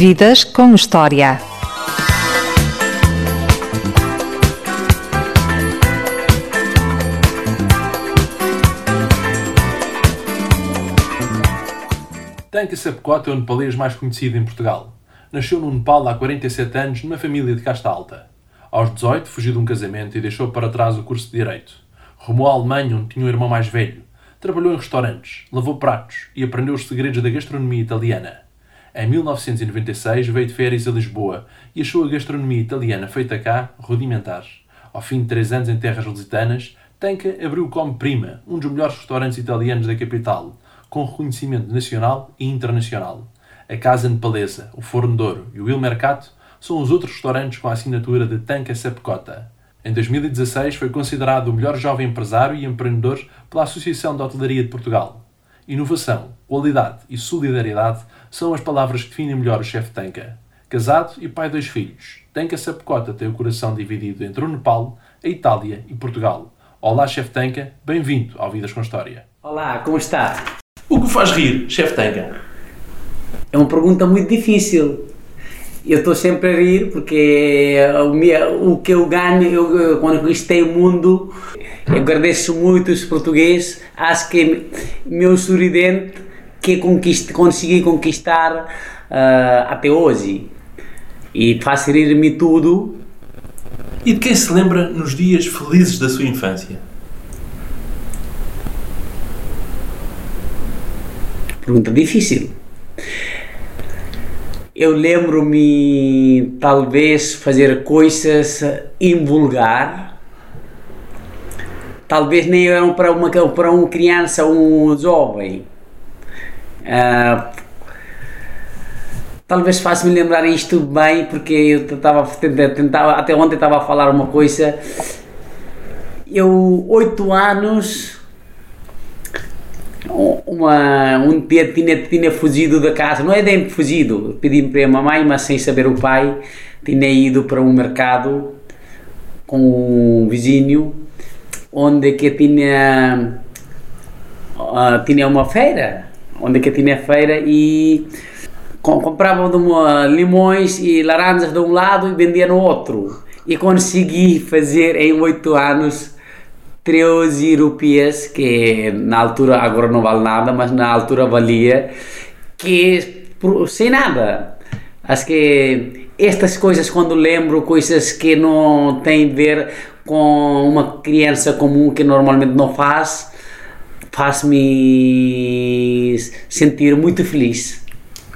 Vidas com História. Tanka Sepkot é o nepalês mais conhecido em Portugal. Nasceu no Nepal há 47 anos numa família de casta alta. Aos 18 fugiu de um casamento e deixou para trás o curso de Direito. Rumou à Alemanha onde tinha um irmão mais velho. Trabalhou em restaurantes, lavou pratos e aprendeu os segredos da gastronomia italiana. Em 1996 veio de férias a Lisboa e achou a gastronomia italiana feita cá rudimentar. Ao fim de três anos em terras lusitanas, Tanka abriu o Come Prima, um dos melhores restaurantes italianos da capital, com reconhecimento nacional e internacional. A Casa Nepalesa, o Forno de Ouro e o Il Mercato são os outros restaurantes com a assinatura de Tanka Sepkota. Em 2016 foi considerado o melhor jovem empresário e empreendedor pela Associação de Hotelaria de Portugal. Inovação, qualidade e solidariedade são as palavras que definem melhor o chefe Tanka. Casado e pai de dois filhos, Tanka Sepkota tem o coração dividido entre o Nepal, a Itália e Portugal. Olá, chefe Tanka, bem-vindo ao Vidas com História. Olá, como está? O que faz rir, chefe Tanka? É uma pergunta muito difícil. Eu estou sempre a rir porque o, meu, o que eu ganho, eu, quando conquistei o mundo, eu agradeço muito os portugueses. Acho que meu sorridente que conquist, consegui conquistar uh, até hoje. E faz rir-me tudo. E de quem se lembra nos dias felizes da sua infância? Pergunta difícil. Eu lembro-me, talvez, fazer coisas invulgar. Talvez nem eram para uma, para uma criança, um jovem. Uh, talvez faça-me lembrar isto bem, porque eu estava tentava, até ontem estava a falar uma coisa. Eu, oito anos, uma, um dia tinha, tinha fugido da casa, não é bem fugido, pedi para a mamãe, mas sem saber o pai, tinha ido para um mercado com um vizinho, onde que tinha, uh, tinha uma feira, onde que tinha feira e compravam limões e laranjas de um lado e vendia no outro. E consegui fazer em oito anos 13 rupias, que na altura agora não vale nada, mas na altura valia, que sem nada. Acho que estas coisas, quando lembro, coisas que não têm a ver com uma criança comum que normalmente não faz, faz-me sentir muito feliz.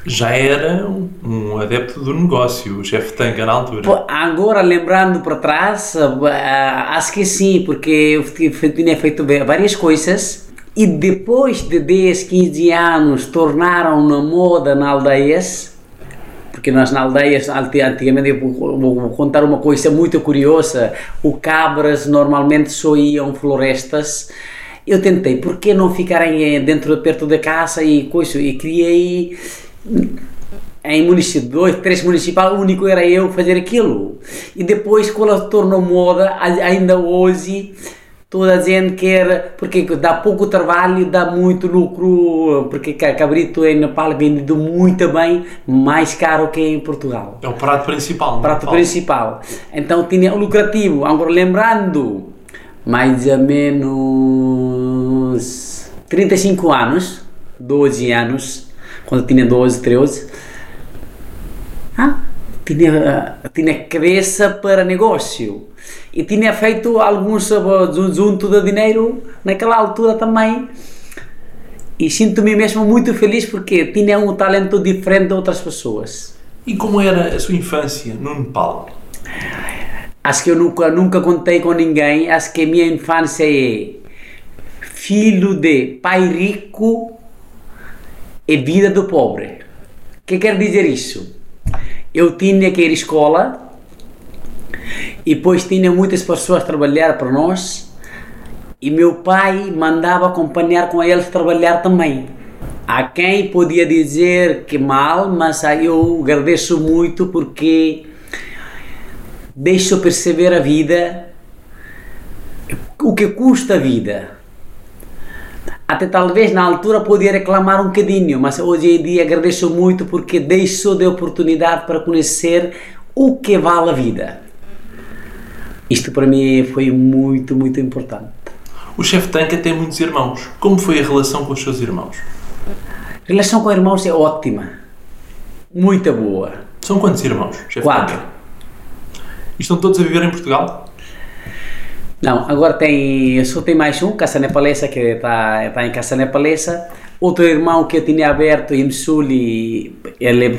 Já era um, um adepto do negócio, o chefe Tanca na altura. Agora, lembrando para trás, acho que sim, porque eu tinha feito várias coisas e depois de 10, 15 anos tornaram na moda na aldeias, porque nós na aldeias, antigamente, vou contar uma coisa muito curiosa, o cabras normalmente só iam florestas, eu tentei, por que não ficarem dentro, perto da casa e coisa, e criei em município, dois, três municipal, o único era eu fazer aquilo. E depois, quando tornou moda, ainda hoje, toda a gente quer, porque dá pouco trabalho, dá muito lucro, porque cabrito em Nepal é vendido muito bem, mais caro que em Portugal. É o prato principal. Prato principal. Então tinha lucrativo. Agora, lembrando, mais ou menos 35 anos, 12 anos, quando tinha 12, 13, ah, tinha, tinha cabeça para negócio e tinha feito alguns junto de dinheiro naquela altura também e sinto-me mesmo muito feliz porque tinha um talento diferente de outras pessoas. E como era a sua infância no Nepal? Acho que eu nunca, nunca contei com ninguém, acho que a minha infância é filho de pai rico e vida do pobre. O que quer dizer isso? Eu tinha que ir à escola e depois tinha muitas pessoas a trabalhar para nós e meu pai mandava acompanhar com eles trabalhar também. Há quem podia dizer que mal, mas eu agradeço muito porque deixo perceber a vida, o que custa a vida. Até talvez na altura podia reclamar um bocadinho, mas hoje em dia agradeço muito porque deixou de oportunidade para conhecer o que vale a vida. Isto para mim foi muito, muito importante. O chefe Tanca tem muitos irmãos. Como foi a relação com os seus irmãos? A relação com irmãos é ótima. Muito boa. São quantos irmãos, chefe Quatro. E estão todos a viver em Portugal? Não, agora tem, só tem mais um, Casa Nepalesa, que está tá em Casa Nepalesa. Outro irmão que eu tinha aberto em Sul e ele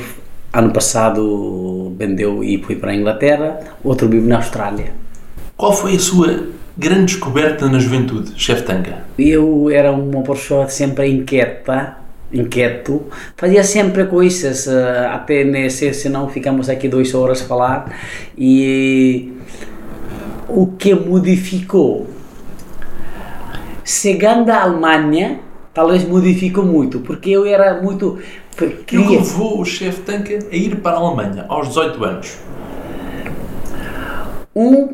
ano passado vendeu e foi para a Inglaterra. Outro vive na Austrália. Qual foi a sua grande descoberta na juventude, chefe Tanca? Eu era uma pessoa sempre inquieta, inquieto, fazia sempre coisas, eh, até nesse, senão ficamos aqui duas horas a falar, e o que modificou? Chegando à Alemanha, talvez modificou muito, porque eu era muito... O que levou o chefe Tanca a ir para a Alemanha aos 18 anos? um,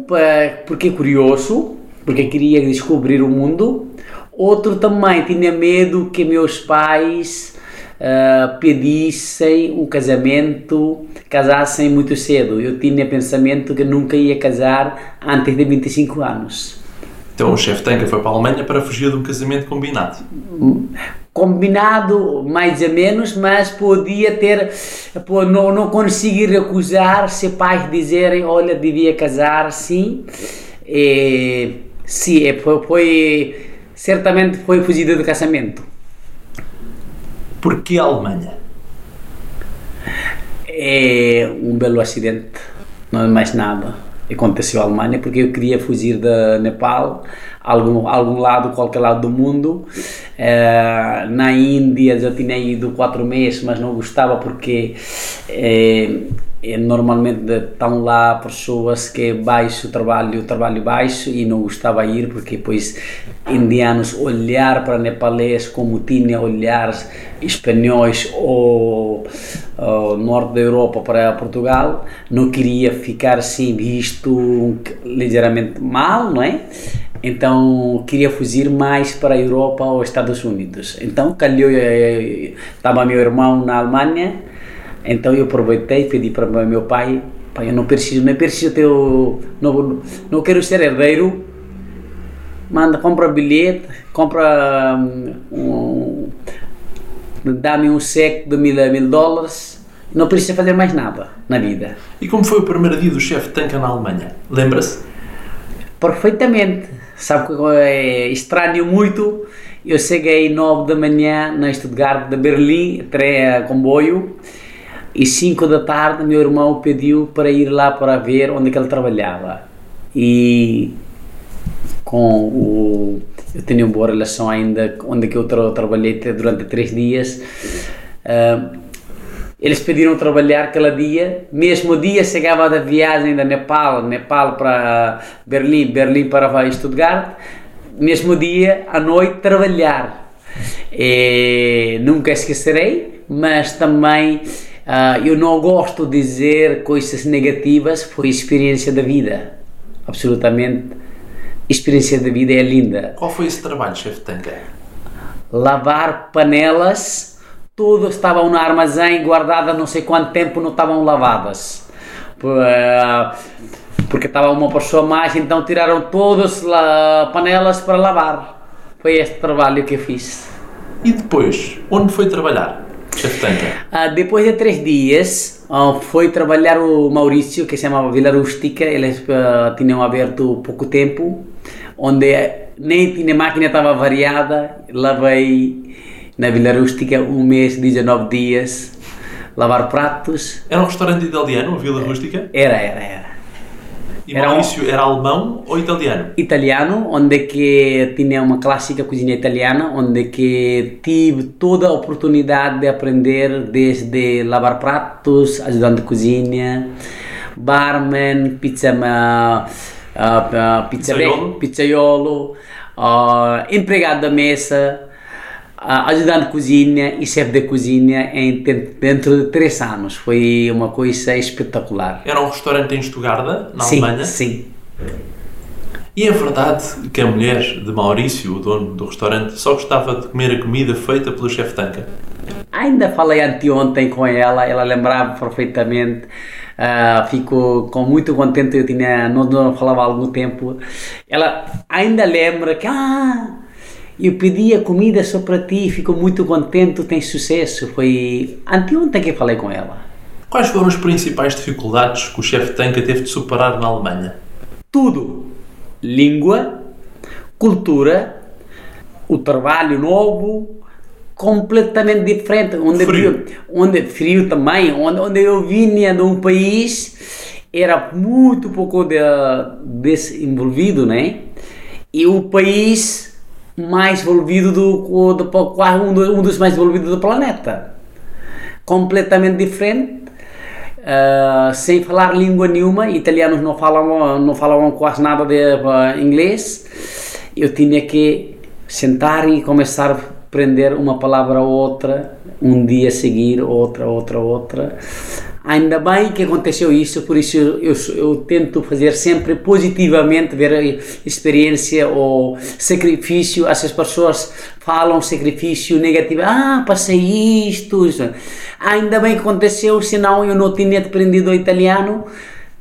porque é curioso, porque queria descobrir o mundo, outro também tinha medo que meus pais ah, pedissem um casamento, casassem muito cedo. Eu tinha pensamento que nunca ia casar antes de 25 anos. Então o chefe Tanca foi para a Alemanha para fugir de um casamento combinado. Combinado mais ou menos, mas podia ter, não, não consegui recusar se pais dizerem, olha, devia casar, sim. E, sim, é, foi, foi, certamente foi fugido do casamento. Porquê a Alemanha? É um belo acidente, não é mais nada. Aconteceu à Alemanha porque eu queria fugir da Nepal, algum, algum lado, qualquer lado do mundo. Eh, na Índia já tinha ido quatro meses, mas não gostava porque eh, é, normalmente estão lá pessoas que baixo trabalho, trabalho baixo e não gostava de ir porque depois indianos olhar para nepalês como tinha olhar espanhóis ou, ou norte da Europa para Portugal, não queria ficar assim visto ligeiramente mal, não é? Então queria fugir mais para a Europa ou Estados Unidos. Então calhou, eh, estava meu irmão na Alemanha, então eu aproveitei e pedi para o meu pai, pai, eu não preciso, não preciso ter, o- não, não quero ser herdeiro, manda, compra bilhete, compra hum, um, dá-me um cheque de mil, mil dólares, não precisa fazer mais nada na vida. E como foi o primeiro dia do chefe Tanca na Alemanha? Lembra-se? Perfeitamente. Sabe que é estranho muito. Eu cheguei 9 da manhã na Stuttgart de Berlim, trem, comboio, e 5 da tarde meu irmão pediu para ir lá para ver onde que ele trabalhava. E com o eu tenho uma boa relação ainda onde que eu tra trabalhei te- durante três dias. Ah, eles pediram trabalhar aquele dia. Mesmo dia chegava da viagem da Nepal, Nepal para Berlim, Berlim para Stuttgart. Mesmo dia, à noite, trabalhar. E nunca esquecerei, mas também ah, eu não gosto de dizer coisas negativas, foi experiência da vida. Absolutamente. Experiência da vida é linda Qual foi esse trabalho, chefe Tanca? lavar panelas, tudo estavam no armazém guardadas não sei quanto tempo não estavam lavadas. Eh, Porque estava uma pessoa mais, então tiraram todas as panelas para lavar. Foi este trabalho que eu fiz. E depois, onde foi trabalhar? Ah, depois de três dias, ah, foi trabalhar o Maurício, que se chamava Vila Rústica. Eles ah, tinham aberto pouco tempo, onde nem tinha máquina, estava variada. Lavei na Vila Rústica um mês, 19 dias, lavar pratos. Era um restaurante italiano, a Vila Rústica? Era, era, era. E Era Maurício era alemão ou italiano? italiano, onde que tinha uma clássica cozinha italiana, onde que tive toda a oportunidade de aprender desde lavar pratos, ajudante de cozinha, barman, pizza, ah, pizza Pizzaiolo. pizzaiolo, ah, empregado da mesa, ah, ajudante de cozinha e chefe de cozinha em, dentro de três anos. Foi uma coisa espetacular. Era um restaurante em Estugarda, na sim, Alemanha? sim. E é verdade que a mulher de Maurício, o dono do restaurante, só gostava de comer a comida feita pelo chefe Tanca? Ainda falei anteontem com ela, ela lembrava perfeitamente. Uh, fico com muito contente, eu tinha, não, não falava há algum tempo. Ela ainda lembra que, ah, eu pedi a comida só para ti, fico muito contente, tem sucesso. Foi anteontem que falei com ela. Quais foram as principais dificuldades que o chefe Tanca teve de superar na Alemanha? Tudo. Língua, cultura, o trabalho novo, completamente diferente. Onde frio. onde, frio também, onde, onde eu vinha de um país, era muito pouco de, desenvolvido, né? E o país mais envolvido do, do, do, um dos mais envolvidos do planeta. Completamente diferente. Uh, sem falar língua nenhuma, italianos não falavam, não falavam quase nada de uh, inglês. Eu tinha que sentar e começar aprender uma palavra ou outra, um dia seguir, outra, outra, outra. Ainda bem que aconteceu isso, por isso eu, eu, tento fazer sempre positivamente, ver a experiência ou sacrifício. Essas pessoas falam sacrifício negativo, ah, passei isto. Ainda bem que aconteceu, senão eu não tinha aprendido italiano.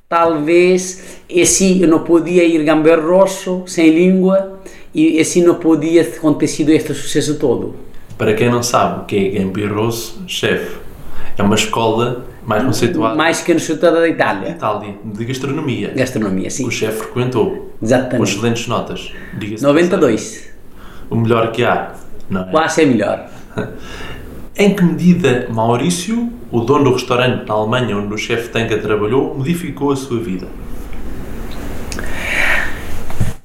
Talvez esse eu não podia ir gamberroso, sem língua e assim não podia ter acontecido este sucesso todo. Para quem não sabe o que é Gambirroso, chefe, é uma escola mais conceituada. Mais conceituada da Itália. Itália, de gastronomia. Gastronomia, sim. Que o chefe frequentou. Exatamente. Com excelentes notas. 92. O melhor que há, não é? Quase é melhor. em que medida Maurício, o dono do restaurante na Alemanha onde o chefe Tanca trabalhou, modificou a sua vida?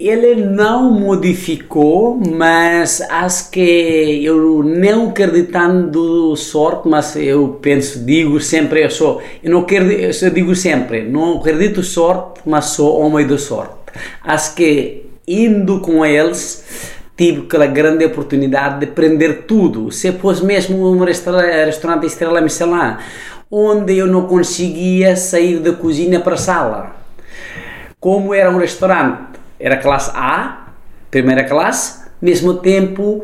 Ele não modificou, mas acho que eu não acreditando sorte, mas eu penso, digo sempre, eu sou, eu não acredito, eu digo sempre, não acredito sorte, mas sou homem de sorte. Acho que indo com eles tive aquela grande oportunidade de aprender tudo. Se fosse mesmo um restaurante Estrela Michelin, onde eu não conseguia sair da cozinha para a sala. Como era um restaurante era classe A, primeira classe, mesmo tempo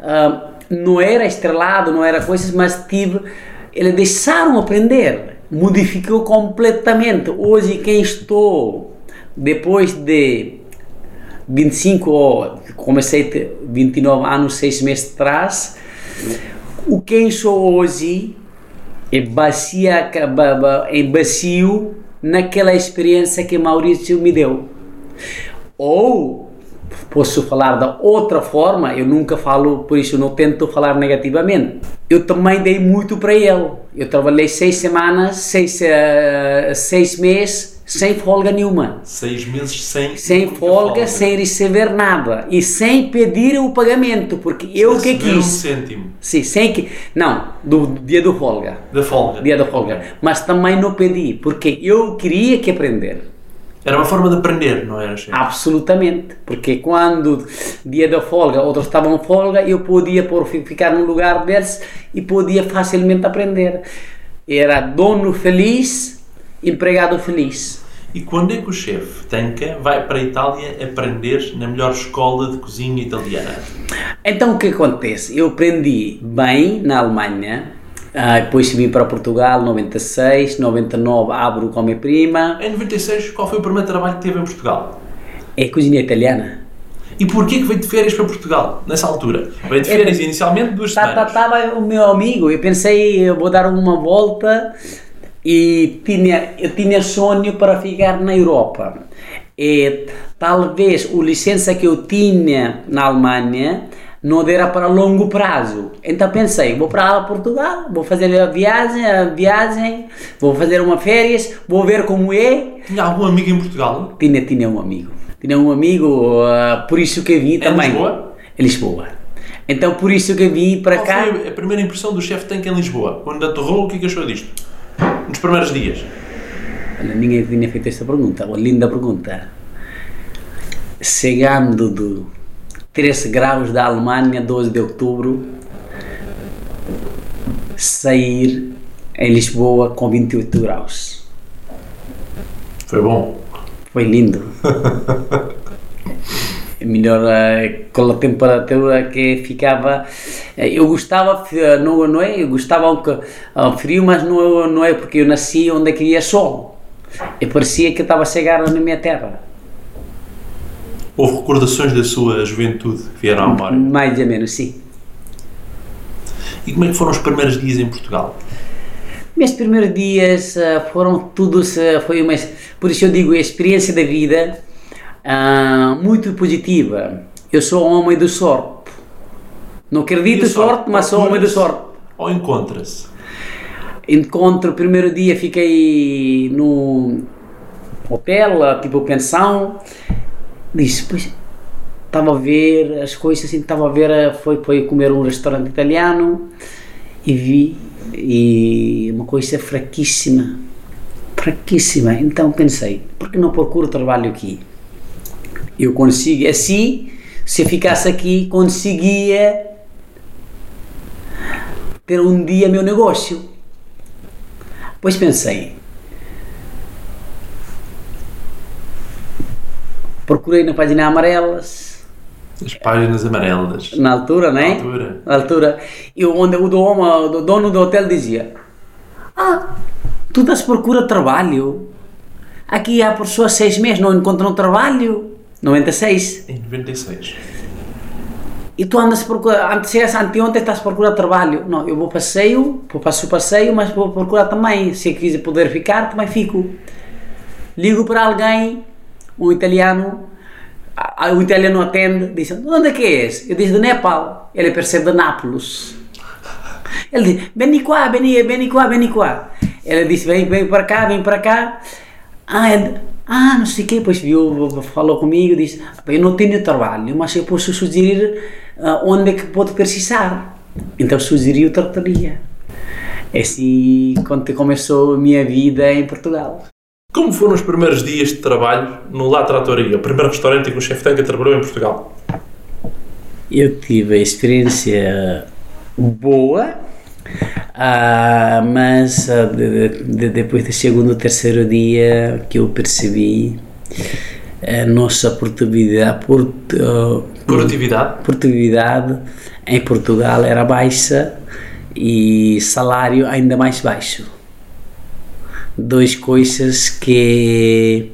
uh, não era estrelado, não era coisas, mas tive, eles deixaram aprender, modificou completamente. Hoje quem estou, depois de 25 ou comecei 29 anos, 6 meses atrás, o quem sou hoje é bacia, é bacio naquela experiência que Maurício me deu. Ou posso falar da outra forma, eu nunca falo, por isso não tento falar negativamente. Eu também dei muito para ele. Eu trabalhei seis semanas, seis, uh, seis meses, sem folga nenhuma. Seis meses sem Sem folga, folga, sem receber nada. E sem pedir o pagamento, porque sem eu que quis. um cêntimo. Sim, sem que... Não, do, do dia do folga. Da folga. Dia da folga. Mas também não pedi, porque eu queria que aprender. Era uma forma de aprender, não era, chefe? Absolutamente, porque quando dia da folga, outros estavam folga, eu podia por ficar no lugar deles e podia facilmente aprender. Era dono feliz, empregado feliz. E quando é que o chefe Tanca vai para a Itália aprender na melhor escola de cozinha italiana? Então o que acontece? Eu aprendi bem na Alemanha, ah, depois vim para Portugal, 96, 99 abro com a minha prima. Em 96, qual foi o primeiro trabalho que teve em Portugal? É cozinha italiana. E porquê que veio de férias para Portugal, nessa altura? Veio de é, férias é, inicialmente duas tá, semanas. Estava o meu amigo, eu pensei, eu vou dar uma volta e tinha, eu tinha sonho para ficar na Europa. E talvez o licença que eu tinha na Alemanha não era para longo prazo. Então pensei, vou para Portugal, vou fazer a viagem, a viagem, vou fazer uma férias, vou ver como é. Tinha algum amigo em Portugal? Tinha, tinha um amigo. Tinha um amigo, uh, por isso que vim em também. Lisboa? Em Lisboa. Então por isso que vim para Qual cá. foi a primeira impressão do chefe Tanque em Lisboa? Quando aterrou, o que é que achou disto? Nos primeiros dias? Ninguém tinha feito esta pergunta, uma linda pergunta. Chegando do 13 graus da Alemanha, 12 de outubro, sair em Lisboa com 28 graus. Foi bom. Foi lindo. Melhor eh, com a temperatura que ficava. eh, Eu gostava, eh, não, não é? Eu gostava um frio, mas não, não é porque eu nasci onde queria sol. E parecia que estava a chegar na minha terra. Houve recordações da sua juventude que vieram à memória. Mais ou menos, sim. E como é que foram os primeiros dias em Portugal? Meus primeiros dias ah, foram todos, foi uma, por isso eu digo, a experiência da vida ah, muito positiva. Eu sou homem de sorte. Não acredito sorte? sorte, mas sou homem de sorte. Ou encontra-se? Encontro, primeiro dia fiquei no hotel, tipo pensão. Disse, pois, estava a ver as coisas assim, estava a ver, ah, foi, foi comer um restaurante italiano e vi e uma coisa fraquíssima, fraquíssima. Então pensei, por que não procuro trabalho aqui? Eu consigo, assim, se eu ficasse aqui, conseguia ter um dia meu negócio. Pois pensei, procurei na página amarelas, As páginas amarelas. na altura, né? Na altura. Na altura. E onde o dono, o dono do hotel dizia: Ah, tu estás procura trabalho? Aqui há pessoas seis meses não encontram trabalho. 96. Em 96. E tu andas procura, antes, anteontem estás a procurar trabalho. Não, eu vou passeio, vou passo o passeio, mas vou procurar também. Se quiser poder ficar, também fico. Ligo para alguém, um italiano, o italiano atende, diz, de onde é que és? Eu disse, de Nepal. Ele percebe de Nápoles. Ele diz, vem cá, vem, cá, vem cá. Ele disse, vem, vem para cá, vem para cá. Ah, ele, ah, não sei o quê, depois viu, falou comigo, disse, eu não tenho trabalho, mas eu posso sugerir ah, onde é que pode precisar. Então sugeriu tratoria. Assim quando começou a minha vida em Portugal. Como foram os primeiros dias de trabalho no La Trattoria, o primeiro restaurante em que o chefe Tanca trabalhou em Portugal? Eu tive a experiência boa, ah, mas ah, de- de- depois do segundo ou terceiro dia que eu percebi a nossa produtividade, port, ah, Produtividade? produtividade em Portugal era baixa e salário ainda mais baixo. Duas coisas que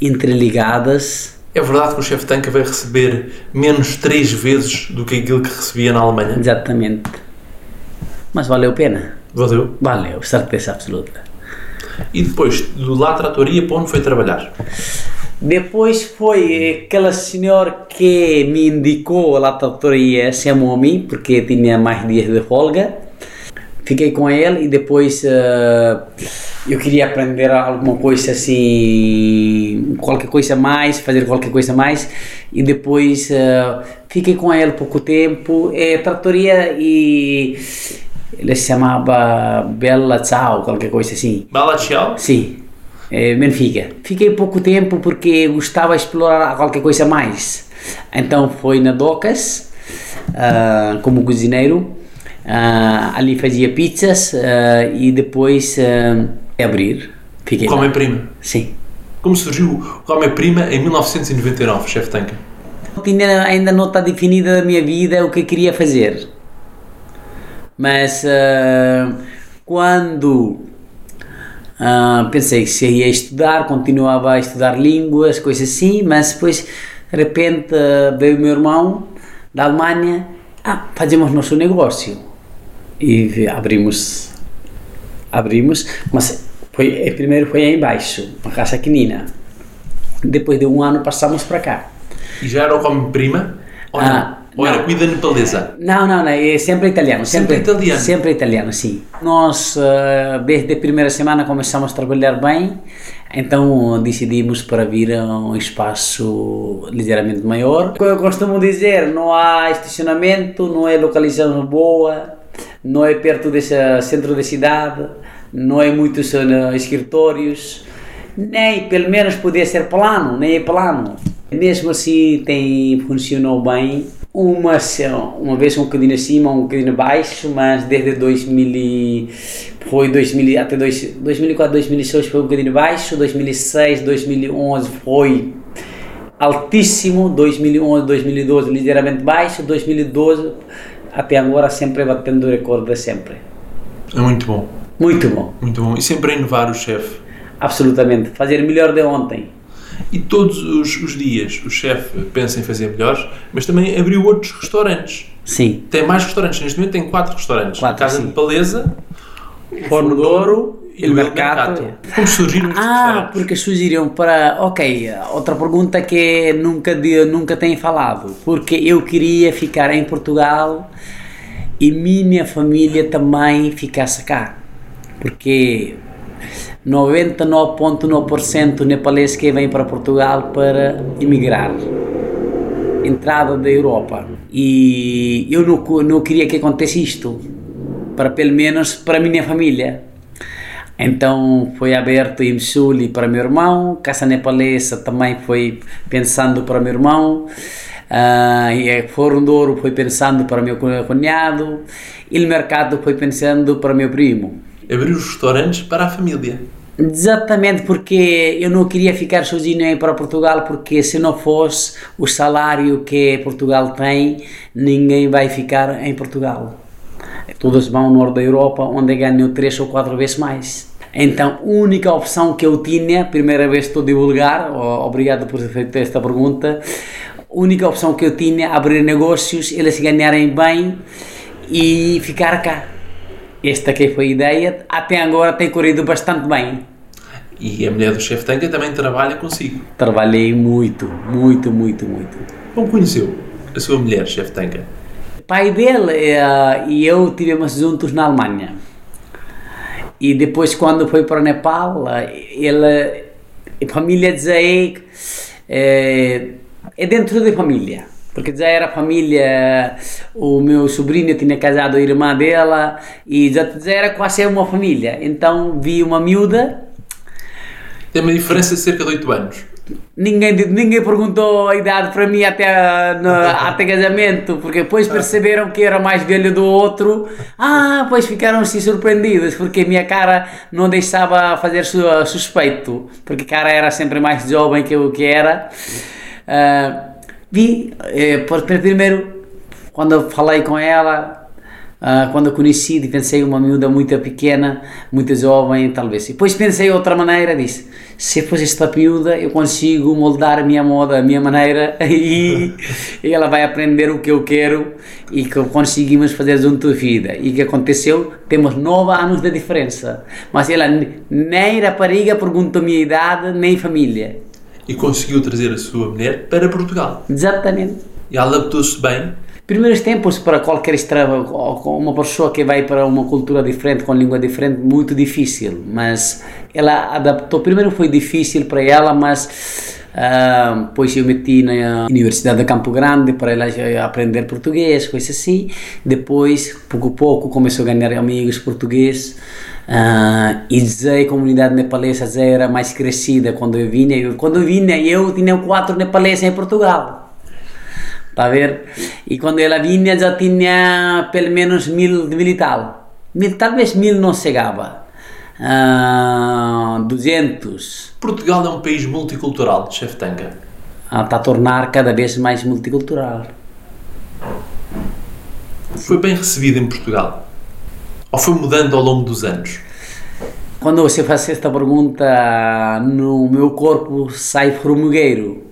interligadas É verdade que o chefe Tanca vai receber menos três vezes do que aquilo que recebia na Alemanha? exatamente. Mas valeu a pena. Valeu. Valeu, certeza absoluta. E depois, do La Trattoria, para onde foi trabalhar? Depois foi aquela senhora que me indicou a tratoria chamou-me porque tinha mais dias de folga. Fiquei com ele e depois eh, eu queria aprender alguma coisa assim, qualquer coisa mais, fazer qualquer coisa mais e depois eh, fiquei com ele pouco tempo. É tratoria e ele se chamava Bella Ciao, qualquer coisa assim. Bala Tchau? Sim, é, Benfica. Fiquei pouco tempo porque gostava de explorar qualquer coisa mais. Então foi na Docas, ah, como cozinheiro. Ah, ali fazia pizzas ah, e depois ah, abrir. Fiquei lá. Come Prima. Sim. Como surgiu o Come Prima em 1999, chefe Tanca? Ainda não está definida da minha vida o que eu queria fazer. Mas ah, quando ah, pensei que se ia estudar, continuava a estudar línguas, coisas assim, mas depois de repente veio o meu irmão da Alemanha, ah, fazemos nosso negócio e abrimos, abrimos, mas foi, eh, primeiro foi aí embaixo, uma casa pequenina. Depois de um ano passamos para cá. E já era o Come Prima? Ou não? Ah, Ou era comida nepalesa? Não, não, não, é sempre italiano. Sempre italiano. Sempre italiano, sim. Nós, eh, desde a primeira semana, começamos a trabalhar bem, então decidimos para vir a um espaço ligeiramente maior. Como eu costumo dizer, não há estacionamento, não é localização boa, não é perto desse centro da cidade, não é muitos eh, escritórios, nem pelo menos podia ser plano, nem é plano. Mesmo assim tem, funcionou bem. Uma, uma vez um bocadinho acima, um bocadinho abaixo, mas desde 2000 e- foi 2000, até dois- 2004, 2006 foi um bocadinho baixo, 2006, 2011 foi altíssimo, 2011, 2012 ligeiramente baixo, 2012 até agora sempre batendo o recorde de sempre. É muito bom. Muito bom. Muito bom. E sempre a inovar o chefe. Absolutamente. Fazer melhor de ontem. E todos os, os dias o chefe pensa em fazer melhores, mas também abriu outros restaurantes. Sim. Tem mais restaurantes. Neste momento tem quatro restaurantes. Quatro, Casa sim. de Paleza, Forno de Ouro, Il o Mercato. Como surgiram estes Ah, porque surgiram para. Ok, outra pergunta que nunca, de- nunca tenho falado. Porque eu queria ficar em Portugal e minha família também ficasse cá. Porque 99,9% nepalês que vem para Portugal para emigrar. Entrada da Europa. E eu não, não queria que acontecesse isto. Para pelo menos para a minha família. Então foi aberto em Msuli para meu irmão, Casa Nepalesa também foi pensando para meu irmão, ah, e Forno de Ouro foi pensando para meu cu- cunhado, e o Mercado foi pensando para meu primo. Abriu os restaurantes para a família. Exatamente porque eu não queria ficar sozinho para Portugal, porque se não fosse o salário que Portugal tem, ninguém vai ficar em Portugal. Todos vão no norte da Europa, onde ganham três ou quatro vezes mais. Então, única opção que eu tinha, primeira vez estou a divulgar, obrigado por ter feito esta pergunta, única opção que eu tinha, abrir negócios, eles ganharem bem e ficar cá. Esta que foi a ideia, até agora tem corrido bastante bem. E a mulher do chefe Tanca também trabalha consigo. Trabalhei muito, muito, muito, muito. Como conheceu a sua mulher, chefe Tanca? O pai dele eh, e eu tivemos juntos na Alemanha. E depois, quando foi para o Nepal, eh, ele, a família Zé é, é dentro da família. Porque já era família, o meu sobrinho tinha casado a irmã dela e já, já era quase uma família. Então vi uma miúda Tem uma diferença de cerca de 8 anos. Ninguém, ninguém perguntou a idade para mim até, no, até casamento, porque depois perceberam que era mais velho do outro. Ah, pois ficaram assim surpreendidos, porque a minha cara não deixava fazer su, suspeito, porque a cara era sempre mais jovem que eu que era. Ah, vi, eh, por, primeiro, quando falei com ela, ah, quando eu conheci, pensei uma miúda muito pequena, muito jovem, talvez. Depois pensei outra maneira, disse, se fosse esta miúda, eu consigo moldar a minha moda, a minha maneira, e, ela vai aprender o que eu quero e que conseguimos fazer junto a vida. E o que aconteceu? Temos nove anos de diferença. Mas ela nem rapariga perguntou a minha idade, nem família. E conseguiu trazer a sua mulher para Portugal. Exatamente. E ela adaptou-se bem. Primeiros tempos para qualquer estranho, uma pessoa que vai para uma cultura diferente, com língua diferente, muito difícil. Mas ela adaptou. Primeiro foi difícil para ela, mas uh, depois eu meti na Universidade de Campo Grande para ela aprender português, coisa assim. Depois, pouco a pouco, começou a ganhar amigos portugueses. Uh, e já a comunidade nepalesa já era mais crescida quando eu vinha. Quando eu vinha, eu tinha quatro nepaleses em Portugal. Está a ver? E quando ela vinha já tinha pelo menos mil, mil e tal. Mil, talvez mil não chegava. Uh, 200. Portugal é um país multicultural, chefe Tanca. Uh, está a tornar cada vez mais multicultural. Foi bem recebido em Portugal? Ou foi mudando ao longo dos anos? Quando você faz esta pergunta, no meu corpo sai formigueiro.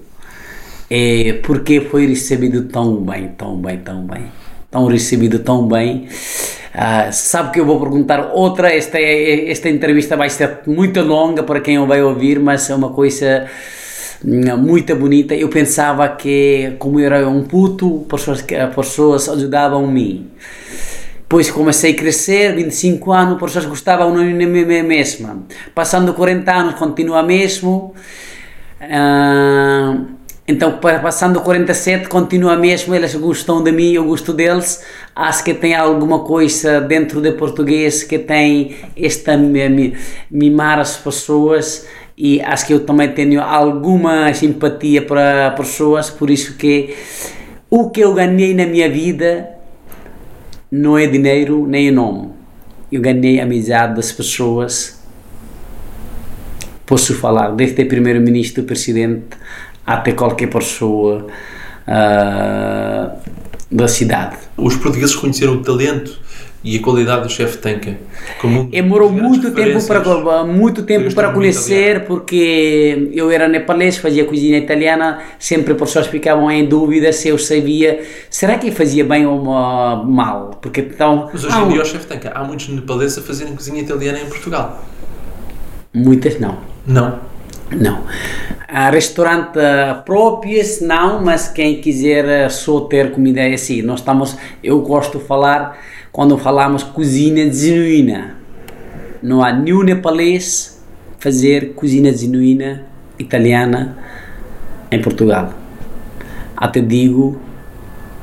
É porque foi recebido tão bem, tão bem, tão bem, tão recebido tão bem. Uh, sabe que eu vou perguntar outra, esta, esta entrevista vai ser muito longa para quem vai ouvir, mas é uma coisa muito bonita. Eu pensava que, como eu era um puto, pessoas, pessoas ajudavam-me. Depois comecei a crescer, 25 anos, pessoas gostavam de mim mesma. Passando 40 anos, continua mesmo. Uh, então, passando 47, continua mesmo, eles gostam de mim, eu gosto deles. Acho que tem alguma coisa dentro de português que tem esta mimar as pessoas e acho que eu também tenho alguma simpatia para pessoas, por isso que o que eu ganhei na minha vida não é dinheiro nem nome. Eu ganhei a amizade das pessoas. Posso falar desde primeiro-ministro, presidente, até qualquer pessoa uh, da cidade. Os portugueses conheceram o talento e a qualidade do chefe Tanca. Como Demorou muito tempo para muito tempo para conhecer porque eu era nepalês, fazia cozinha italiana, sempre pessoas ficavam em dúvida se eu sabia, será que fazia bem ou mal? Porque então, Mas hoje em dia, o chefe Tanca, há muitos nepaleses a fazerem cozinha italiana em Portugal. Muitas não. Não. Não. Há restaurante próprios, não, mas quem quiser só ter comida é assim. Nós estamos, eu gosto de falar quando falamos cozinha genuína. Não há nenhum nepalês fazer cozinha genuína italiana em Portugal. Até digo,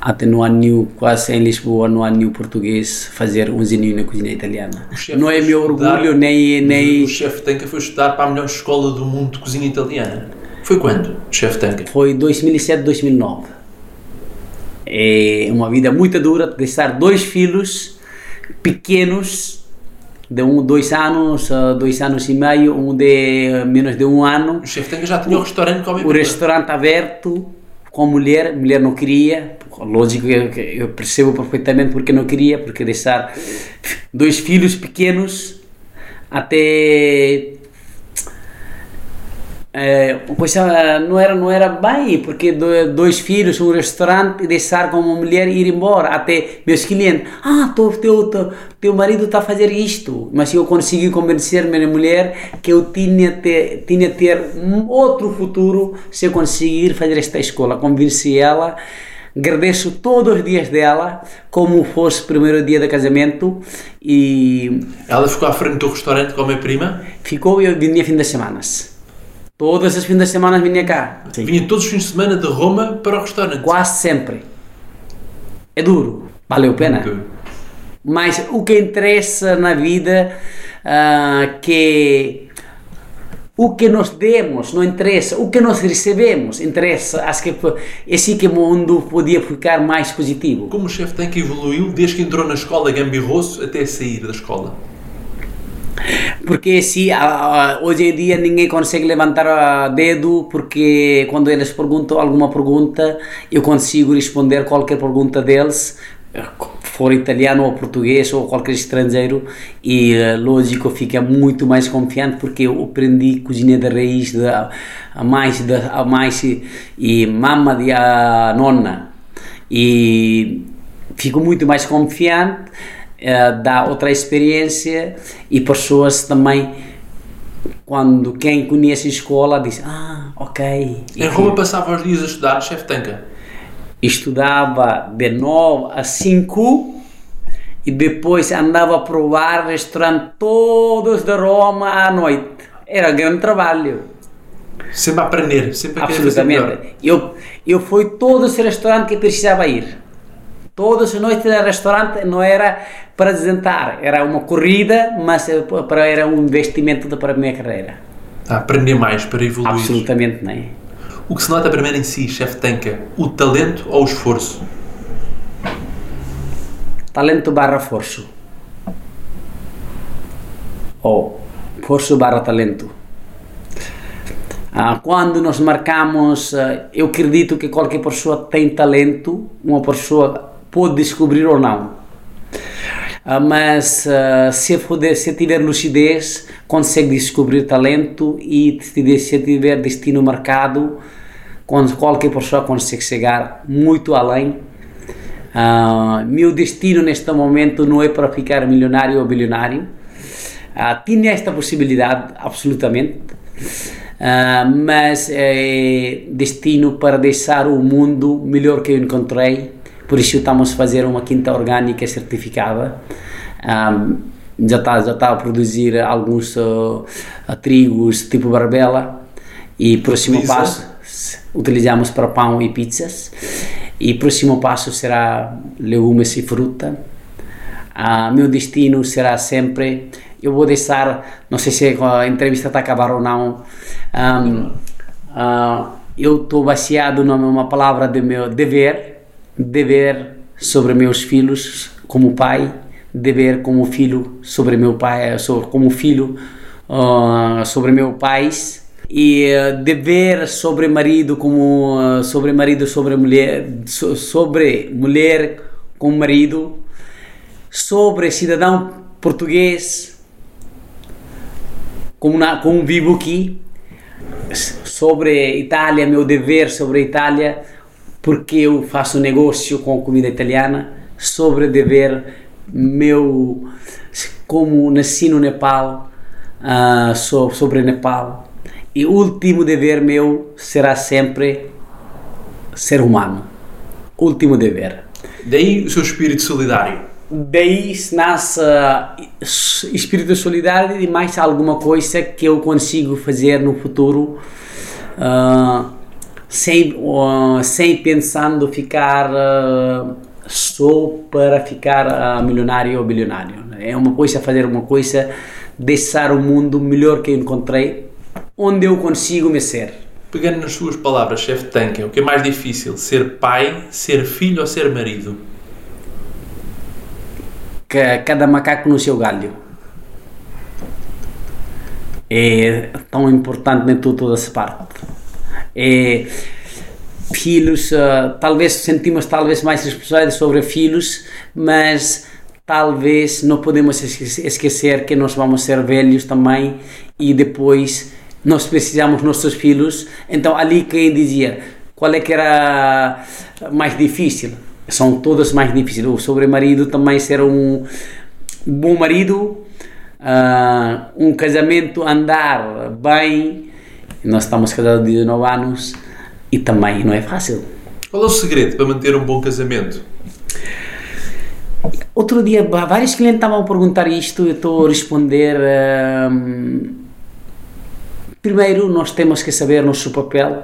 até não há nenhum, quase em Lisboa, não há nenhum português fazer um genuína cozinha italiana. Não é meu orgulho, nem... nem... O chefe Tanca foi estudar para a melhor escola do mundo de cozinha italiana. Foi quando, chefe Tanca? Foi 2007, 2009 é uma vida muito dura, deixar dois filhos pequenos, de um, dois anos, dois anos e meio, um de menos de um ano. O chefe Tanga já tinha o, um restaurante com a O restaurante aberto com mulher, mulher não queria, lógico que eu percebo perfeitamente porque não queria, porque deixar dois filhos pequenos até é, coisa não era não era bem porque dois filhos um restaurante deixar como mulher ir embora até meus clientes ah teu teu teu, marido está a fazer isto mas eu consegui convencer minha mulher que eu tinha ter tinha ter um outro futuro se eu conseguir fazer esta escola convenci ela agradeço todos os dias dela, como fosse o primeiro dia do casamento e... Ela ficou à frente do restaurante com a minha prima? Ficou e eu vinha fim das semanas. Todas as fins de semana vinha cá. Sim. Vinha todos os fins de semana de Roma para o restaurante? Quase sempre. É duro. Valeu a pena. Muito. Mas o que interessa na vida uh, que o que nós demos não interessa, o que nós recebemos interessa. Acho que é assim que o mundo podia ficar mais positivo. Como o chefe tem que evoluiu desde que entrou na escola Gambirroso até sair da escola? Porque se hoje em dia ninguém consegue levantar o dedo porque quando eles perguntam alguma pergunta eu consigo responder qualquer pergunta deles for italiano ou português ou qualquer estrangeiro e lógico fica muito mais confiante porque eu aprendi cozinha de raiz de, a mais de, a mais e mamma de a nonna e fico muito mais confiante uh, dá outra experiência e pessoas também quando quem conhece a escola diz ah ok. Em Roma passava os dias a estudar chefe tanca. Estudava de 9 a 5 e depois andava a provar restaurante todos de Roma à noite. Era grande trabalho. Sempre a aprender sempre a absolutamente. eu eu fui todos os restaurantes que precisava ir Todas as noites no restaurante não era para jantar, era uma corrida, mas eh, para, era um investimento para a minha carreira. A aprender mais, para evoluir. Absolutamente, não é? O que se nota primeiro em si, chefe Tanca, o talento ou o esforço? Talento barra esforço. Ou esforço barra talento. Ah, quando nós marcamos, eh, eu acredito que qualquer pessoa tem talento, uma pessoa pode descobrir ou não. Uh, mas uh, se, puder, se tiver lucidez, consegue descobrir talento e se tiver destino marcado, qualquer pessoa consegue chegar muito além. Uh, meu destino neste momento não é para ficar milionário ou bilionário. Uh, tinha esta possibilidade, absolutamente, uh, mas é destino para deixar o mundo melhor que eu encontrei por isso estamos a fazer uma quinta orgânica certificada. Um, já está já está a produzir alguns uh, trigos tipo barbela. E próximo Utiliza? passo utilizamos para pão e pizzas. E próximo passo será legumes e fruta. Uh, meu destino será sempre eu vou deixar não sei se a entrevista está a acabar ou não. Um, uh, eu estou baseado numa palavra de meu dever dever sobre meus filhos como pai, dever como filho sobre meu pai, como filho uh, sobre meu pais e eh, dever sobre marido como eh, sobre marido sobre mulher so- sobre mulher com marido sobre cidadão português como, na, como vivo aqui sobre Itália, meu dever sobre Itália, porque eu faço negócio com comida italiana, sobre dever meu como nasci no Nepal, ah, so- sobre Nepal. E o último dever meu será sempre ser humano. Último dever. Daí o seu espírito solidário. Daí nasce espírito solidário e mais alguma coisa que eu consigo fazer no futuro ah, sem, ah, sem pensando ficar ah, só para ficar ah, milionário ou bilionário. É uma coisa fazer uma coisa, deixar o mundo melhor que eu encontrei, onde eu consigo me ser. Pegando nas suas palavras, chefe Tanque, o que é mais difícil? Ser pai, ser filho ou ser marido? que cada macaco no seu galho. É tão importante em tudo, toda essa parte. É, filhos, ah, talvez sentimos talvez mais responsabilidade sobre filhos, mas talvez não podemos esque- esquecer que nós vamos ser velhos também e depois nós precisamos nossos filhos. Então ali quem dizia qual é que era mais difícil? São todas mais difíceis. O sobre marido também ser um bom marido, ah, um casamento andar bem. Nós estamos casados de 19 anos e também não é fácil. Qual é o segredo para manter um bom casamento? Outro dia, vários clientes estavam a perguntar isto, eu estou a responder. hum, primeiro, nós temos que saber nosso papel,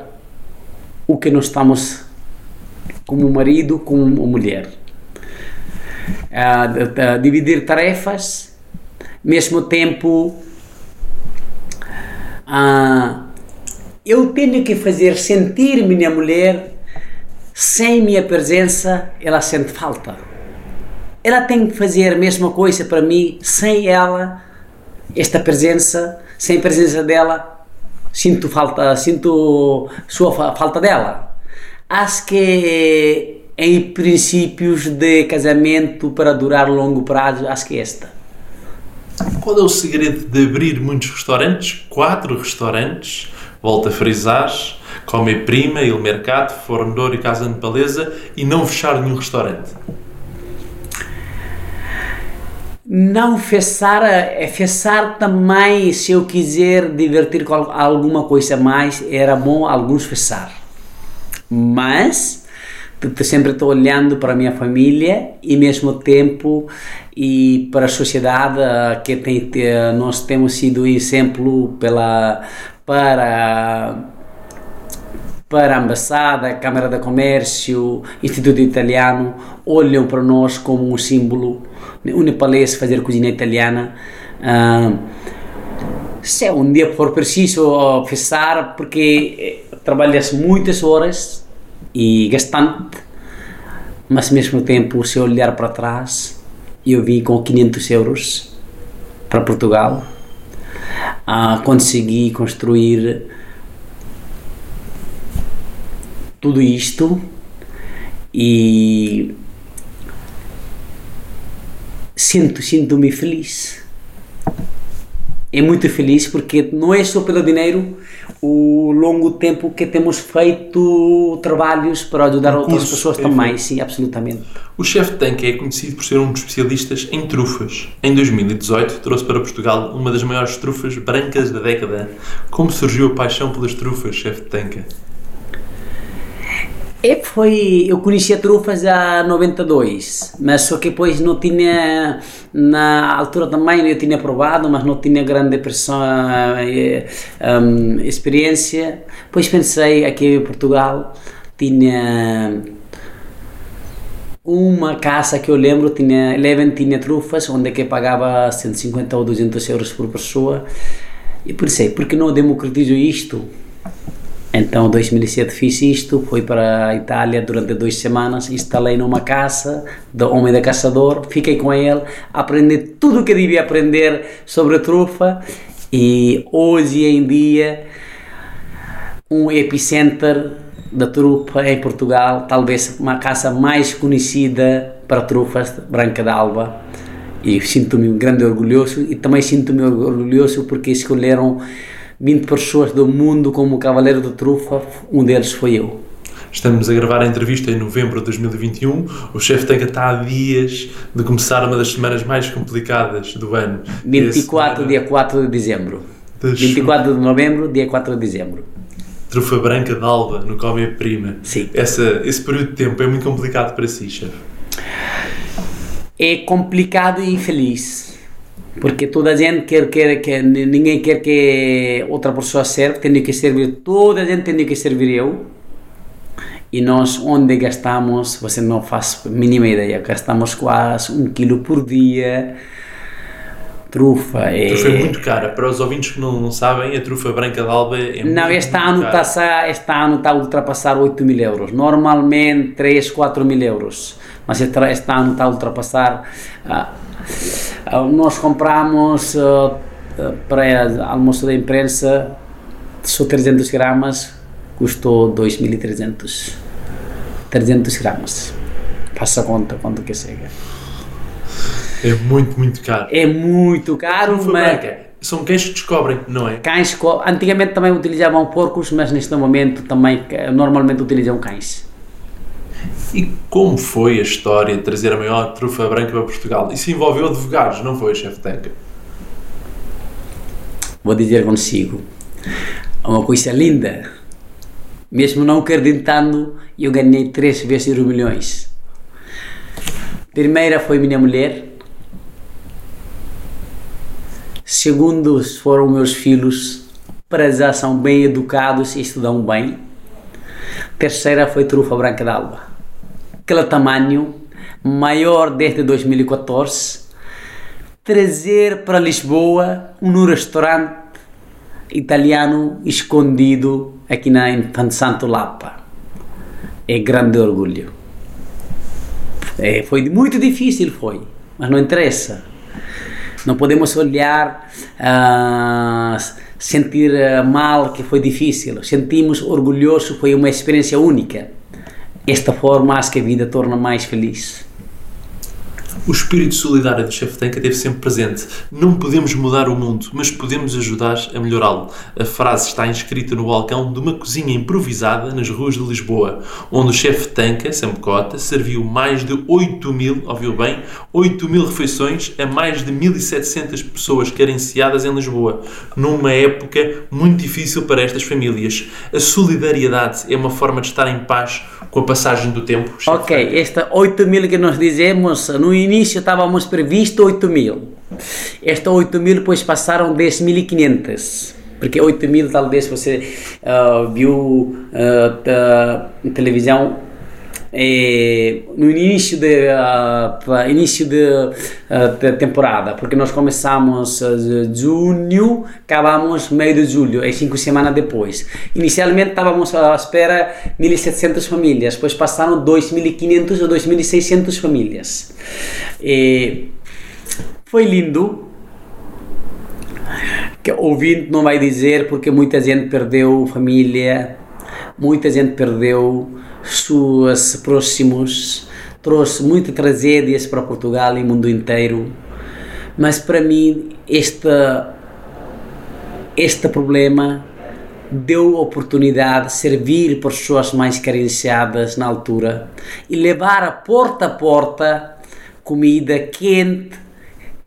o que nós estamos como marido, como mulher. De- dividir tarefas, mesmo tempo. ah, eu tenho que fazer sentir minha mulher, sem minha presença, ela sente falta ela tem que fazer a mesma coisa para mim, sem ela, esta presença, sem a presença dela, sinto falta, sinto sua fa- falta dela. Acho que em princípios de casamento para durar longo prazo, acho que é esta. Qual é o segredo de abrir muitos restaurantes? Quatro restaurantes, volta a frisar, Come Prima, Il Mercato, Fornador e Casa de Paleza e não fechar nenhum restaurante. Não fechar, é fechar também, se eu quiser divertir com al- alguma coisa mais, era bom alguns fechar. Mas sempre estou olhando para a minha família e mesmo tempo e para a sociedade que tem, te- nós temos sido exemplo pela para para a Embaixada, a Câmara de Comércio, Instituto Italiano, olham para nós como um símbolo. O nepalês fazer cozinha italiana. ah, se um dia for preciso fechar, porque eh, trabalhas muitas horas e bastante, mas ao mesmo tempo, se olhar para trás, eu vim com 500 euros para Portugal, ah, consegui construir tudo isto e sinto, sinto-me feliz. É muito feliz porque não é só pelo dinheiro o longo tempo que temos feito trabalhos para ajudar outras Cursos, pessoas é também, sim, absolutamente. O chefe Tanque é conhecido por ser um dos especialistas em trufas. Em 2018 trouxe para Portugal uma das maiores trufas brancas da década. Como surgiu a paixão pelas trufas, chefe Tanque? É, foi, eu conhecia trufas há 92, mas só que depois não tinha, na altura também eu tinha provado, mas não tinha grande pressão, eh, hum, experiência. Depois pensei aqui em Portugal, tinha uma casa que eu lembro, tinha, Eleven tinha trufas, onde é que pagava 150 ou 200 euros por pessoa. E pensei, por que não democratizo isto? Então, em 2007 fiz isto, fui para a Itália durante duas semanas, instalei numa casa do Homem da Caçador, fiquei com ele, aprendi tudo o que devia aprender sobre a trufa e hoje em dia um epicenter da trufa em Portugal, talvez uma casa mais conhecida para trufas, Branca d'Alba. E sinto-me um grande orgulhoso e também sinto-me orgulhoso porque escolheram 20 pessoas do mundo como cavaleiro da trufa, um deles foi eu. Estamos a gravar a entrevista em novembro de 2021. O chefe Tanca está há dias de começar uma das semanas mais complicadas do ano. 24, semana... dia 4 de dezembro. De 24 de novembro, dia 4 de dezembro. Trufa branca de alba no Come Prima. Sim. Essa, esse período de tempo é muito complicado para si, chefe? É complicado e feliz. Porque toda a gente quer, quer que ninguém quer que outra pessoa serve, tem que servir, toda a gente tem que servir eu e nós onde gastamos, você não faz mínima ideia, gastamos quase um quilo por dia. Trufa é... Trufa é muito cara. Para os ouvintes que não, não sabem, a trufa branca de alba é Não, muito, este, muito ano cara. Está, este ano está a ultrapassar 8 mil euros. Normalmente 3, 4 mil euros. Mas este, este ano está a ultrapassar... Uh, nós compramos uh, para almoço da imprensa só 300 gramas, custou 2.300 300 gramas. Faça conta quanto que chega. É muito, muito caro. É muito caro, mas... São cães que descobrem, não é? Cães, antigamente também utilizavam porcos, mas neste momento também normalmente utilizam cães. E como foi a história de trazer a maior trufa branca para Portugal? Isso envolveu advogados, não foi, chefe Tanca? Vou dizer consigo. Uma coisa linda mesmo não acreditando, eu ganhei três vezes os milhões. Primeira foi minha mulher. Segundo foram meus filhos, para já são bem educados e estudam bem. Terceira foi Trufa Branca d'Alba. Aquele tamanho, maior desde 2014. Trazer para Lisboa um restaurante italiano escondido aqui na Infante Santo Lapa. É grande orgulho. É, foi muito difícil, foi, mas não interessa. Não podemos olhar, uh, sentir uh, mal que foi difícil. Sentimos orgulhoso, foi uma experiência única. Esta forma acho que a vida torna mais feliz. O espírito solidário do Chef Tanca esteve sempre presente. Não podemos mudar o mundo, mas podemos ajudar a melhorá-lo. A frase está inscrita no balcão de uma cozinha improvisada nas ruas de Lisboa, onde o Chef Tanca, sempre cota, serviu mais de 8 mil, ouviu bem, 8 mil refeições a mais de 1.700 pessoas carenciadas em Lisboa, numa época muito difícil para estas famílias. A solidariedade é uma forma de estar em paz com a passagem do tempo. Ok, esta 8 mil que nós dizemos no início início estávamos previsto 8 mil. Estas 8 mil depois passaram 10.500. Porque 8 mil talvez você uh, viu uh, televisão é, no início de uh, início de, uh, de, temporada, porque nós começamos uh, junho, acabamos meio de julho, é cinco semanas depois. Inicialmente estávamos à espera 1.700 famílias, depois passaram 2.500 ou 2.600 famílias. Foi lindo. Que ouvinte não vai dizer porque muita gente perdeu família, muita gente perdeu suas próximos, trouxe muitas tragédias para Portugal e mundo inteiro. Mas para mim, este, este problema deu oportunidade de servir pessoas mais carenciadas na altura e levar a porta a porta comida quente,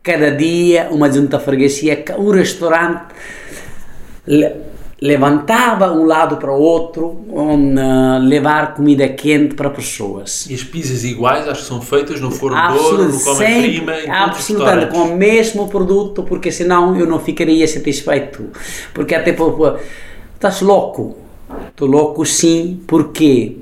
cada dia, uma junta freguesia, um restaurante levantava um lado para o outro, um, uh, levar comida quente para pessoas. E as pizzas iguais, acho que são feitas no forno de ouro, no Come Prima, em Absolutamente, com o mesmo produto, porque senão eu não ficaria satisfeito. Porque até, estás louco? Estou louco sim, porque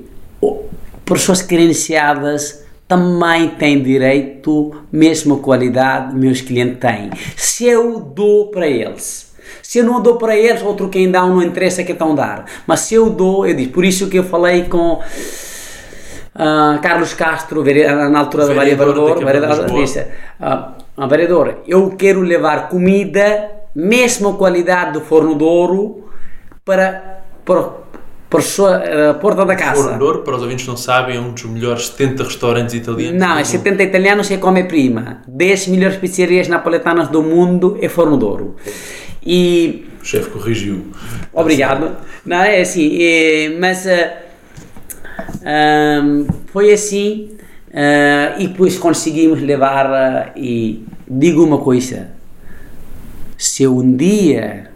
pessoas credenciadas também têm direito, mesma qualidade, meus clientes têm. Se eu dou para eles se eu não dou para eles, outro quem dá não interessa que estão a dar. Mas se eu dou, eu digo. Por isso que eu falei com uh, Carlos Castro, na altura do vereador, vereador, disse, uh, vereador, eu quero levar comida, mesma qualidade do forno de ouro, para por, por sua eh, porta da casa. Fornador, para os ouvintes não sabem, é um dos melhores 70 restaurantes italianos. Não, do é mundo. 70 italianos é come prima. 10 melhores pizzerias napoletanas do mundo é Fornodouro. E O chefe corrigiu. Obrigado. Não, é assim, é, mas ahm, foi assim ah, e depois conseguimos levar ah, e digo uma coisa, se um dia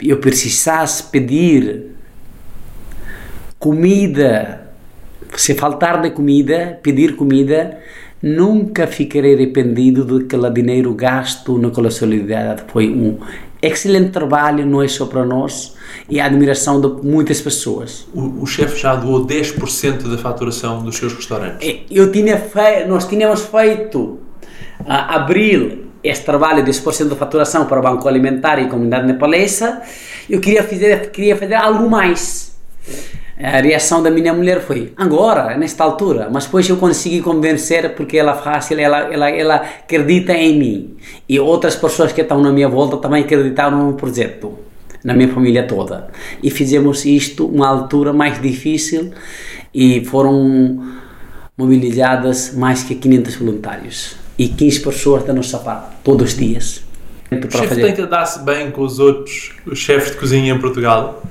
eu precisasse pedir comida, se faltar de comida, pedir comida, nunca ficarei arrependido daquele dinheiro gasto naquela solidariedade. Foi um excelente trabalho, não é só para nós, e a admiração de muitas pessoas. O, o chefe já doou 10% da faturação dos seus restaurantes. É, Eu tinha fe... Nós tínhamos feito a abril este trabalho de 10% da faturação para o Banco Alimentar e Comunidade Nepalesa. Eu queria fazer, queria fazer algo mais. A reação da minha mulher foi agora, nesta altura, mas depois eu consegui convencer porque ela fácil, ela, ela, ela acredita em mim e outras pessoas que estão na minha volta também acreditaram no projeto, na minha família toda. E fizemos isto uma altura mais difícil e foram mobilizadas mais que 500 voluntários e 15 pessoas da nossa parte, todos os dias. O chefe tem que dar-se bem com os outros chefes de cozinha em Portugal.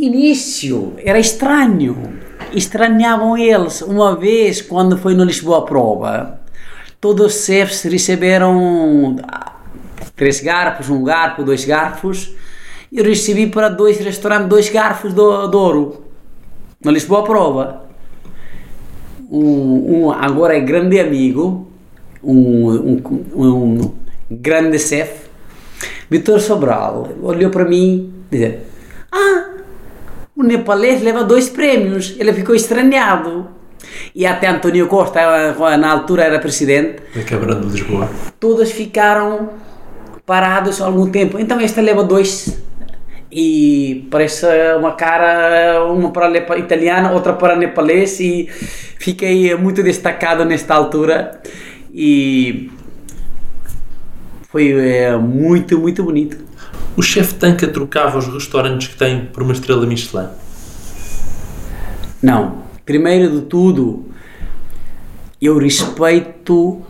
Início, era estranho. Estranhavam eles. Uma vez, quando foi no Lisboa Prova, todos os chefes receberam ah, três garfos, um garfo, dois garfos. Eu recebi para dois restaurantes dois garfos do, de ouro. No Lisboa Prova. Um, um agora é grande amigo, um, um, um grande chefe, Vitor Sobral, olhou para mim e disse: Ah, o nepalês leva dois prêmios. Ele ficou estranhado. E até António Costa, na altura era presidente, Da Câmara de Lisboa. todos ficaram parados há algum tempo. Então esta leva dois. E parece uma cara, uma para italiana, outra para nepalês e fiquei muito destacado nesta altura e foi eh, muito, muito bonito. O chefe Tanca trocava os restaurantes que tem por uma estrela Michelin. Não, primeiro de tudo, eu respeito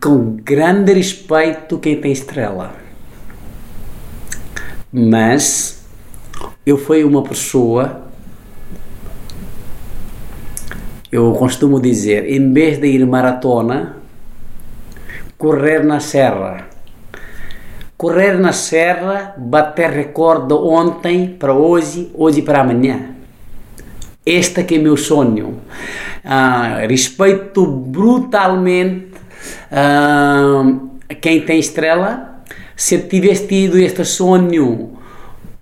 com grande respeito quem tem estrela. Mas eu fui uma pessoa, eu costumo dizer, em vez de ir maratona, correr na serra. Correr na serra, bater recorde ontem para hoje, hoje para amanhã. Este que é meu sonho. Ah, respeito brutalmente ah, quem tem estrela. Se tivesse tido este sonho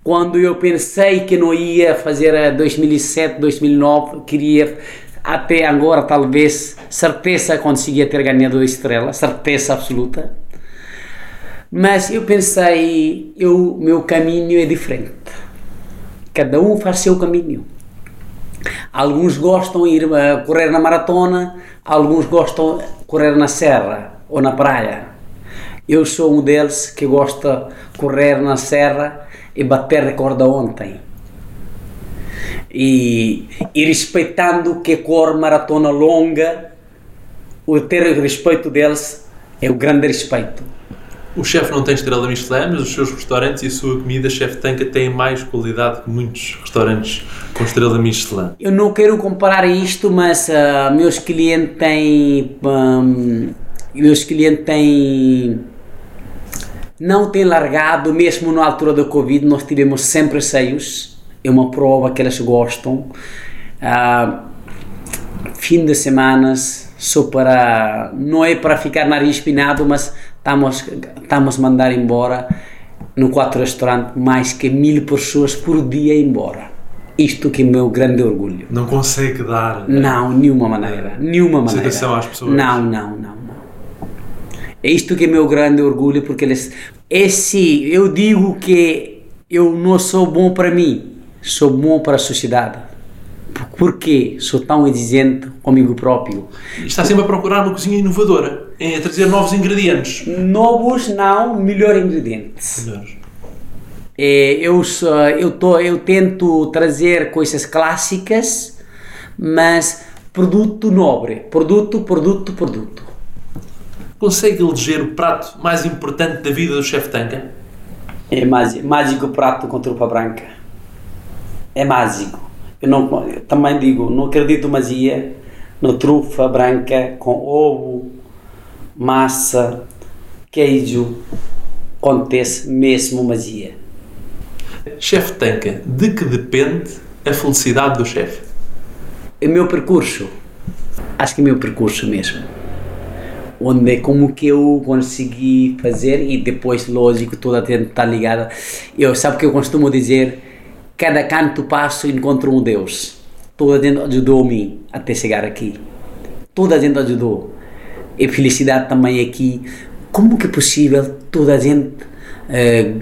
quando eu pensei que não ia fazer a 2007, 2009, queria até agora talvez certeza conseguia ter ganhado estrela, certeza absoluta. Mas eu pensei, eu meu caminho é diferente. Cada um faz seu caminho. Alguns gostam de ir a correr na maratona, alguns gostam de correr na serra ou na praia. Eu sou um deles que gosta de correr na serra e bater recorde ontem. E, e respeitando que cor maratona longa, o ter respeito deles é o grande respeito. O chefe não tem estrela Michelin, mas os seus restaurantes e a sua comida, chefe Tanca, têm mais qualidade que muitos restaurantes com estrela Michelin. Eu não quero comparar isto, mas ah, meus clientes têm. hum, meus clientes têm. Não têm largado, mesmo na altura da Covid, nós tivemos sempre cheios. É uma prova que eles gostam. Ah, fim de semanas, só para. Não é para ficar nariz espinado, mas estamos, estamos a mandar embora no quatro restaurante mais que mil pessoas por dia embora. Isto que é o meu grande orgulho. Não consegue dar Não, nenhuma maneira. Nenhuma maneira. Às pessoas. Não, não, não, não. É isto que é meu grande orgulho, porque eles. Esse, eu digo que eu não sou bom para mim, sou bom para a sociedade. Por quê? Sou tão exigente comigo próprio. Está sempre a procurar uma cozinha inovadora, a trazer novos ingredientes. Novos, não, melhor ingredientes. Melhores. É, eu, eu, tô, eu tento trazer coisas clássicas, mas produto nobre. Produto, produto, produto. Consegue eleger o prato mais importante da vida do chefe Tanca? É mágico, mágico prato com trufa branca. É mágico. Eu, não, eu também digo, não acredito magia no trufa branca com ovo, massa, queijo. Acontece mesmo magia. Chefe Tanca, de que depende a felicidade do chefe? o meu percurso, acho que é o meu percurso mesmo, onde é como que eu consegui fazer e depois, lógico, toda a gente está ligada. Eu sabe que eu costumo dizer, cada canto passo encontro um Deus. Toda a gente ajudou-me até chegar aqui. Toda a gente ajudou. E felicidade também aqui. Como que é possível toda a gente eh,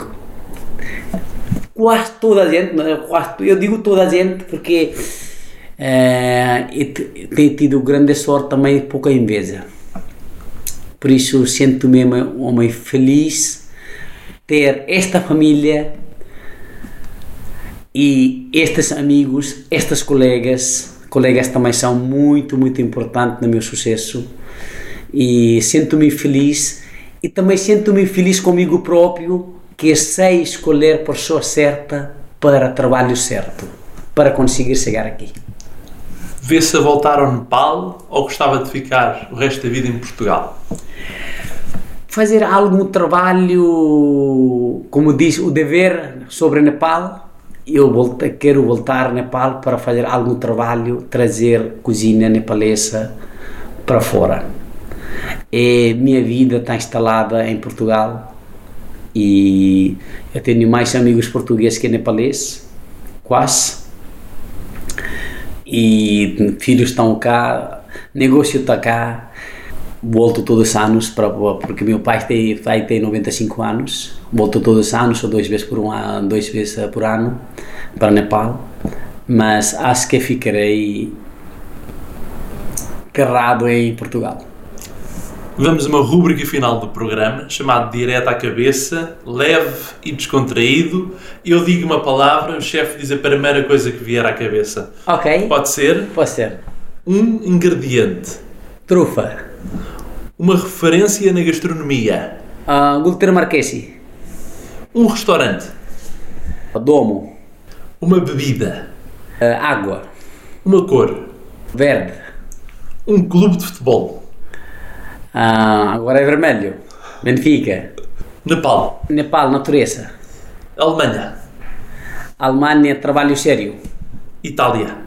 quase toda a gente, não quase, eu digo toda a gente porque eh, e te- tenho tido grande sorte também de pouca inveja. Por isso sinto-me um homem feliz ter esta família e estes amigos, estes colegas, colegas também são muito, muito importantes no meu sucesso e sinto-me feliz e também sinto-me feliz comigo próprio que sei escolher a pessoa certa para o trabalho certo, para conseguir chegar aqui. Vê-se a voltar ao Nepal ou gostava de ficar o resto da vida em Portugal? Fazer algum trabalho, como diz o dever sobre Nepal, eu volta, quero voltar ao Nepal para fazer algum trabalho, trazer cozinha nepalesa para fora. E minha vida está instalada em Portugal e eu tenho mais amigos portugueses que nepaleses, quase. E filhos estão cá, negócio está cá. Volto todos os anos para porque meu pai tem pai tem 95 anos. Volto todos os anos ou duas vezes por um ano, duas vezes por ano para Nepal. Mas acho que ficarei enterrado em Portugal. Vamos a uma rúbrica final do programa, chamado Direto à Cabeça, leve e descontraído. Eu digo uma palavra, o chefe diz a primeira coisa que vier à cabeça. Ok? Pode ser Pode ser. um ingrediente, Trufa. uma referência na gastronomia, Uh, Gulter Marquesi. um restaurante, Domo. uma bebida, Uh, água. uma cor, Verde. um clube de futebol, Ah, agora é vermelho. Benfica. Nepal, Nepal, natureza. Alemanha, Alemanha, trabalho sério. Itália,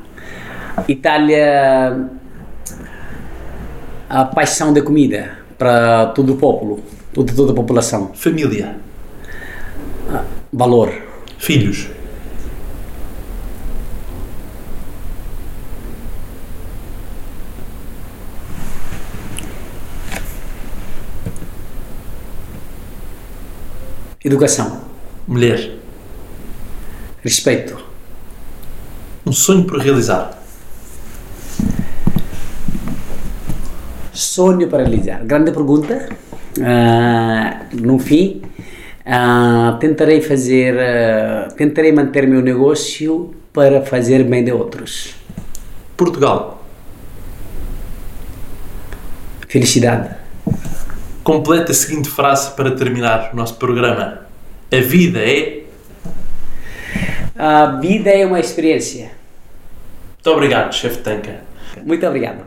Itália, a paixão da comida para todo o povo, toda, toda a população. família, Valor. filhos, Educação. mulher, Respeito. um sonho por realizar, Sonho para realizar. Grande pergunta. Ah, no fim, ah, tentarei fazer, ah, tentarei manter meu negócio para fazer bem de outros. Portugal. Felicidade. Completa a seguinte frase para terminar o nosso programa. A vida é. A vida é uma experiência. Muito obrigado, chefe Tanca. Muito obrigado.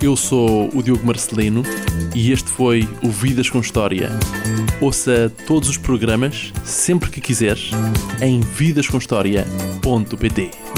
Eu sou o Diogo Marcelino e este foi o Vidas com História. Ouça todos os programas, sempre que quiseres, em vidascomhistoria.pt.